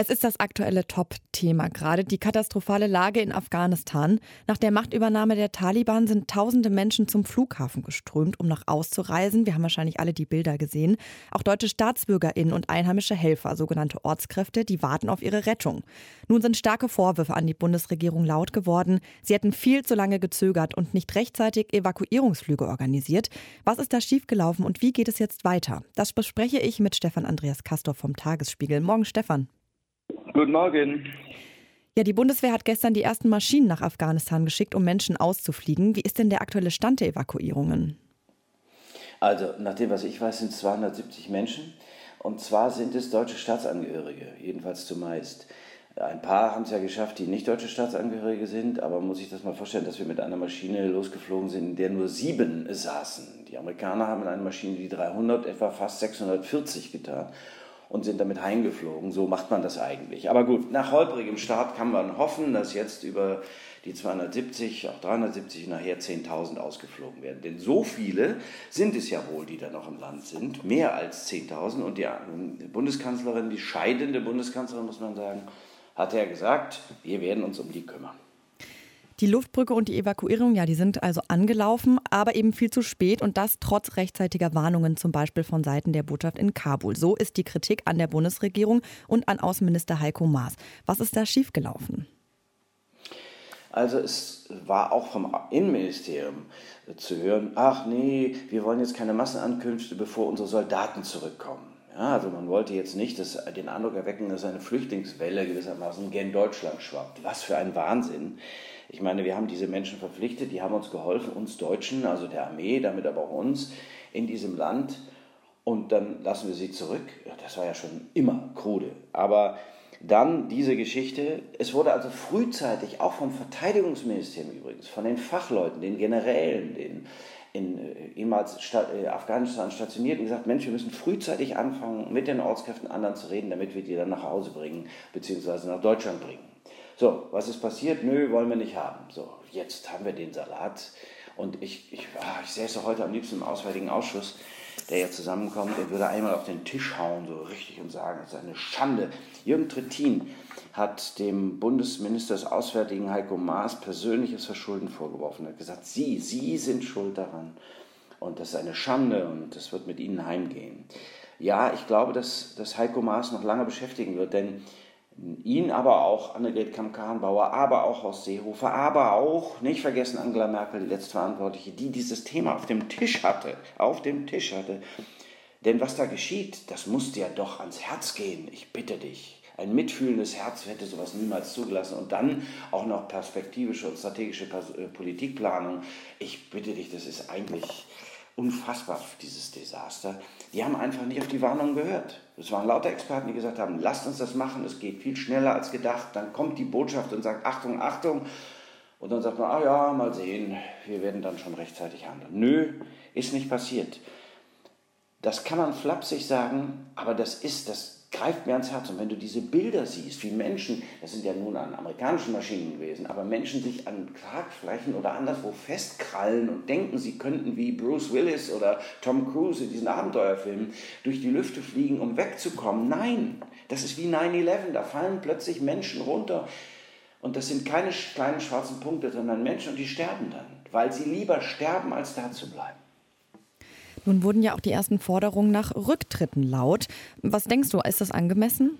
Es ist das aktuelle Top-Thema gerade, die katastrophale Lage in Afghanistan. Nach der Machtübernahme der Taliban sind tausende Menschen zum Flughafen geströmt, um nach auszureisen. Wir haben wahrscheinlich alle die Bilder gesehen. Auch deutsche StaatsbürgerInnen und einheimische Helfer, sogenannte Ortskräfte, die warten auf ihre Rettung. Nun sind starke Vorwürfe an die Bundesregierung laut geworden. Sie hätten viel zu lange gezögert und nicht rechtzeitig Evakuierungsflüge organisiert. Was ist da schiefgelaufen und wie geht es jetzt weiter? Das bespreche ich mit Stefan Andreas Kastor vom Tagesspiegel. Morgen, Stefan. Guten Morgen. Ja, die Bundeswehr hat gestern die ersten Maschinen nach Afghanistan geschickt, um Menschen auszufliegen. Wie ist denn der aktuelle Stand der Evakuierungen? Also, nach dem, was ich weiß, sind es 270 Menschen. Und zwar sind es deutsche Staatsangehörige, jedenfalls zumeist. Ein paar haben es ja geschafft, die nicht deutsche Staatsangehörige sind, aber man muss sich das mal vorstellen, dass wir mit einer Maschine losgeflogen sind, in der nur sieben saßen. Die Amerikaner haben in einer Maschine die 300 etwa fast 640 getan und sind damit heimgeflogen. So macht man das eigentlich. Aber gut, nach holprigem Start kann man hoffen, dass jetzt über die 270, auch 370, nachher 10.000 ausgeflogen werden. Denn so viele sind es ja wohl, die da noch im Land sind, mehr als 10.000. Und die Bundeskanzlerin, die scheidende Bundeskanzlerin, muss man sagen, hat ja gesagt, wir werden uns um die kümmern. Die Luftbrücke und die Evakuierung, ja, die sind also angelaufen, aber eben viel zu spät und das trotz rechtzeitiger Warnungen, zum Beispiel von Seiten der Botschaft in Kabul. So ist die Kritik an der Bundesregierung und an Außenminister Heiko Maas. Was ist da schiefgelaufen? Also es war auch vom Innenministerium zu hören, ach nee, wir wollen jetzt keine Massenankünfte, bevor unsere Soldaten zurückkommen. Ja, also man wollte jetzt nicht dass, den Eindruck erwecken, dass eine Flüchtlingswelle gewissermaßen gen Deutschland schwappt. Was für ein Wahnsinn. Ich meine, wir haben diese Menschen verpflichtet, die haben uns geholfen, uns Deutschen, also der Armee, damit aber auch uns in diesem Land. Und dann lassen wir sie zurück. Das war ja schon immer krude. Aber dann diese Geschichte. Es wurde also frühzeitig, auch vom Verteidigungsministerium übrigens, von den Fachleuten, den Generälen, den in äh, ehemals äh, Afghanistan stationierten, gesagt, Mensch, wir müssen frühzeitig anfangen, mit den Ortskräften anderen zu reden, damit wir die dann nach Hause bringen, beziehungsweise nach Deutschland bringen. So, was ist passiert? Nö, wollen wir nicht haben. So, jetzt haben wir den Salat. Und ich, ich, ah, ich säße heute am liebsten im Auswärtigen Ausschuss, der ja zusammenkommt und würde einmal auf den Tisch hauen, so richtig, und sagen, es ist eine Schande. Jürgen Trittin hat dem Bundesminister des Auswärtigen Heiko Maas persönliches Verschulden vorgeworfen. Er hat gesagt, Sie, Sie sind schuld daran. Und das ist eine Schande und das wird mit Ihnen heimgehen. Ja, ich glaube, dass, dass Heiko Maas noch lange beschäftigen wird, denn ihn aber auch Annegret Kamm-Karrenbauer, aber auch Horst Seehofer, aber auch, nicht vergessen Angela Merkel, die Letztverantwortliche, die dieses Thema auf dem Tisch hatte, auf dem Tisch hatte. Denn was da geschieht, das muss dir doch ans Herz gehen, ich bitte dich. Ein mitfühlendes Herz hätte sowas niemals zugelassen. Und dann auch noch perspektivische und strategische äh, Politikplanung. Ich bitte dich, das ist eigentlich unfassbar, dieses Desaster. Die haben einfach nicht auf die Warnung gehört. Es waren lauter Experten, die gesagt haben, lasst uns das machen, es geht viel schneller als gedacht. Dann kommt die Botschaft und sagt, Achtung, Achtung. Und dann sagt man, ah ja, mal sehen, wir werden dann schon rechtzeitig handeln. Nö, ist nicht passiert. Das kann man flapsig sagen, aber das ist das greift mir ans Herz. Und wenn du diese Bilder siehst, wie Menschen, das sind ja nun an amerikanischen Maschinen gewesen, aber Menschen sich an Tragflächen oder anderswo festkrallen und denken, sie könnten wie Bruce Willis oder Tom Cruise in diesen Abenteuerfilmen durch die Lüfte fliegen, um wegzukommen. Nein, das ist wie 9-11, da fallen plötzlich Menschen runter. Und das sind keine kleinen schwarzen Punkte, sondern Menschen und die sterben dann, weil sie lieber sterben, als da zu bleiben. Nun wurden ja auch die ersten Forderungen nach Rücktritten laut. Was denkst du, ist das angemessen?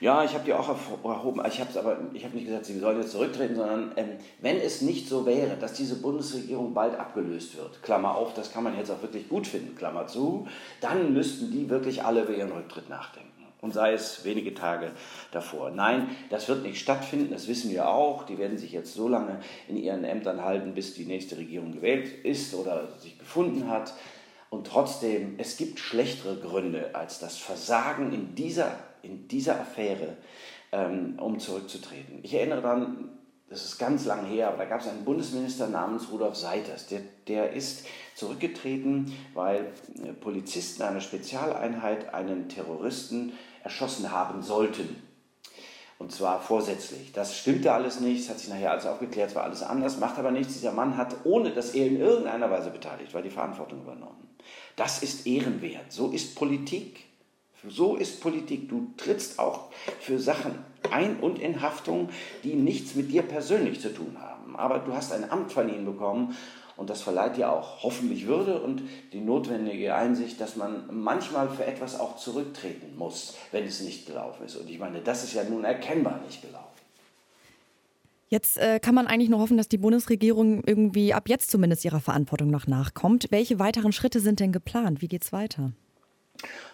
Ja, ich habe die auch erhoben. Ich habe aber, ich habe nicht gesagt, sie sollen jetzt zurücktreten, sondern ähm, wenn es nicht so wäre, dass diese Bundesregierung bald abgelöst wird, Klammer auf, das kann man jetzt auch wirklich gut finden, Klammer zu, dann müssten die wirklich alle über ihren Rücktritt nachdenken. Und sei es wenige Tage davor. Nein, das wird nicht stattfinden, das wissen wir auch. Die werden sich jetzt so lange in ihren Ämtern halten, bis die nächste Regierung gewählt ist oder sich gefunden hat. Und trotzdem, es gibt schlechtere Gründe als das Versagen in dieser, in dieser Affäre, ähm, um zurückzutreten. Ich erinnere daran, das ist ganz lang her, aber da gab es einen Bundesminister namens Rudolf Seiters, der, der ist zurückgetreten, weil äh, Polizisten einer Spezialeinheit einen Terroristen erschossen haben sollten. Und zwar vorsätzlich. Das stimmte alles nicht, es hat sich nachher alles aufgeklärt, es war alles anders, macht aber nichts. Dieser Mann hat, ohne dass er in irgendeiner Weise beteiligt war, die Verantwortung übernommen. Das ist ehrenwert. So ist Politik. So ist Politik. Du trittst auch für Sachen ein und in Haftung, die nichts mit dir persönlich zu tun haben. Aber du hast ein Amt von ihnen bekommen und das verleiht dir auch hoffentlich Würde und die notwendige Einsicht, dass man manchmal für etwas auch zurücktreten muss, wenn es nicht gelaufen ist. Und ich meine, das ist ja nun erkennbar nicht gelaufen. Jetzt äh, kann man eigentlich nur hoffen, dass die Bundesregierung irgendwie ab jetzt zumindest ihrer Verantwortung noch nachkommt. Welche weiteren Schritte sind denn geplant? Wie geht es weiter?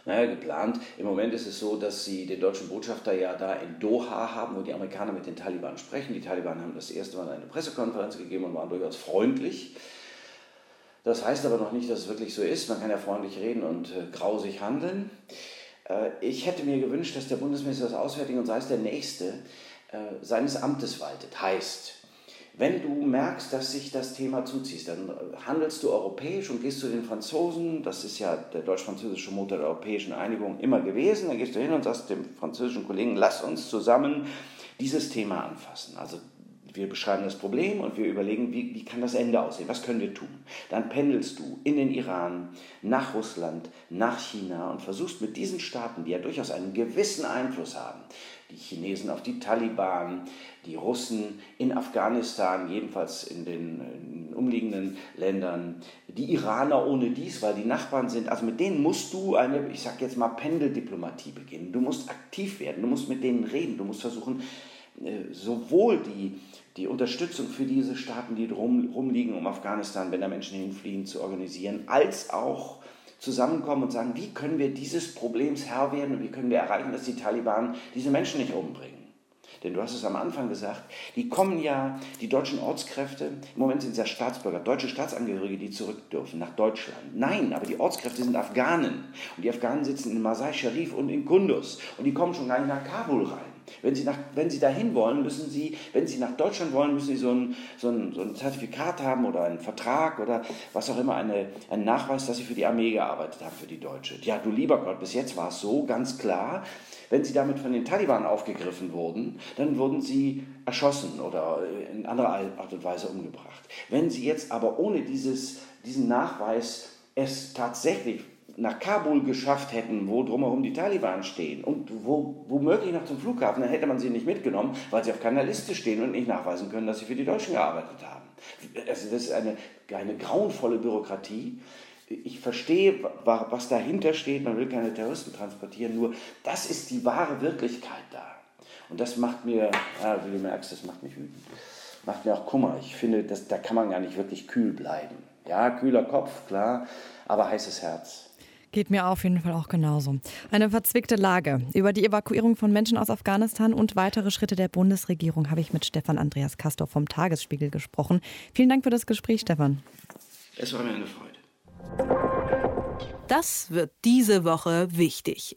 Naja, geplant. Im Moment ist es so, dass sie den deutschen Botschafter ja da in Doha haben, wo die Amerikaner mit den Taliban sprechen. Die Taliban haben das erste Mal eine Pressekonferenz gegeben und waren durchaus freundlich. Das heißt aber noch nicht, dass es wirklich so ist. Man kann ja freundlich reden und äh, grausig handeln. Äh, ich hätte mir gewünscht, dass der Bundesminister des Auswärtigen und sei es der Nächste äh, seines Amtes waltet. Heißt, wenn du merkst, dass sich das Thema zuzieht, dann handelst du europäisch und gehst zu den Franzosen, das ist ja der deutsch-französische Motor der europäischen Einigung immer gewesen, dann gehst du hin und sagst dem französischen Kollegen, lass uns zusammen dieses Thema anfassen. Also wir beschreiben das Problem und wir überlegen, wie, wie kann das Ende aussehen, was können wir tun. Dann pendelst du in den Iran, nach Russland, nach China und versuchst mit diesen Staaten, die ja durchaus einen gewissen Einfluss haben, die Chinesen auf die Taliban, die Russen in Afghanistan, jedenfalls in den, in den umliegenden Ländern, die Iraner ohne dies, weil die Nachbarn sind. Also mit denen musst du eine, ich sage jetzt mal, Pendeldiplomatie beginnen. Du musst aktiv werden, du musst mit denen reden, du musst versuchen, sowohl die, die Unterstützung für diese Staaten, die drum, rumliegen um Afghanistan, wenn da Menschen hinfliehen, zu organisieren, als auch zusammenkommen und sagen, wie können wir dieses Problems Herr werden und wie können wir erreichen, dass die Taliban diese Menschen nicht umbringen. Denn du hast es am Anfang gesagt, die kommen ja, die deutschen Ortskräfte, im Moment sind es ja Staatsbürger, deutsche Staatsangehörige, die zurück dürfen nach Deutschland. Nein, aber die Ortskräfte sind Afghanen. Und die Afghanen sitzen in Masai Sharif und in Kunduz. Und die kommen schon gar nicht nach Kabul rein. Wenn Sie, nach, wenn Sie dahin wollen, müssen Sie, wenn Sie nach Deutschland wollen, müssen Sie so ein, so ein, so ein Zertifikat haben oder einen Vertrag oder was auch immer, eine, einen Nachweis, dass Sie für die Armee gearbeitet haben, für die Deutsche. Ja, du lieber Gott, bis jetzt war es so ganz klar, wenn Sie damit von den Taliban aufgegriffen wurden, dann wurden Sie erschossen oder in anderer Art und Weise umgebracht. Wenn Sie jetzt aber ohne dieses, diesen Nachweis es tatsächlich nach Kabul geschafft hätten, wo drumherum die Taliban stehen und wo, womöglich noch zum Flughafen, dann hätte man sie nicht mitgenommen, weil sie auf keiner Liste stehen und nicht nachweisen können, dass sie für die Deutschen gearbeitet haben. Also das ist eine, eine grauenvolle Bürokratie. Ich verstehe, was dahinter steht, man will keine Terroristen transportieren, nur das ist die wahre Wirklichkeit da. Und das macht mir, ja, wie du merkst, das macht mich wütend. Macht mir auch Kummer. Ich finde, das, da kann man gar nicht wirklich kühl bleiben. Ja, kühler Kopf, klar, aber heißes Herz. Geht mir auf jeden Fall auch genauso. Eine verzwickte Lage. Über die Evakuierung von Menschen aus Afghanistan und weitere Schritte der Bundesregierung habe ich mit Stefan Andreas Castor vom Tagesspiegel gesprochen. Vielen Dank für das Gespräch, Stefan. Es war mir eine Freude. Das wird diese Woche wichtig.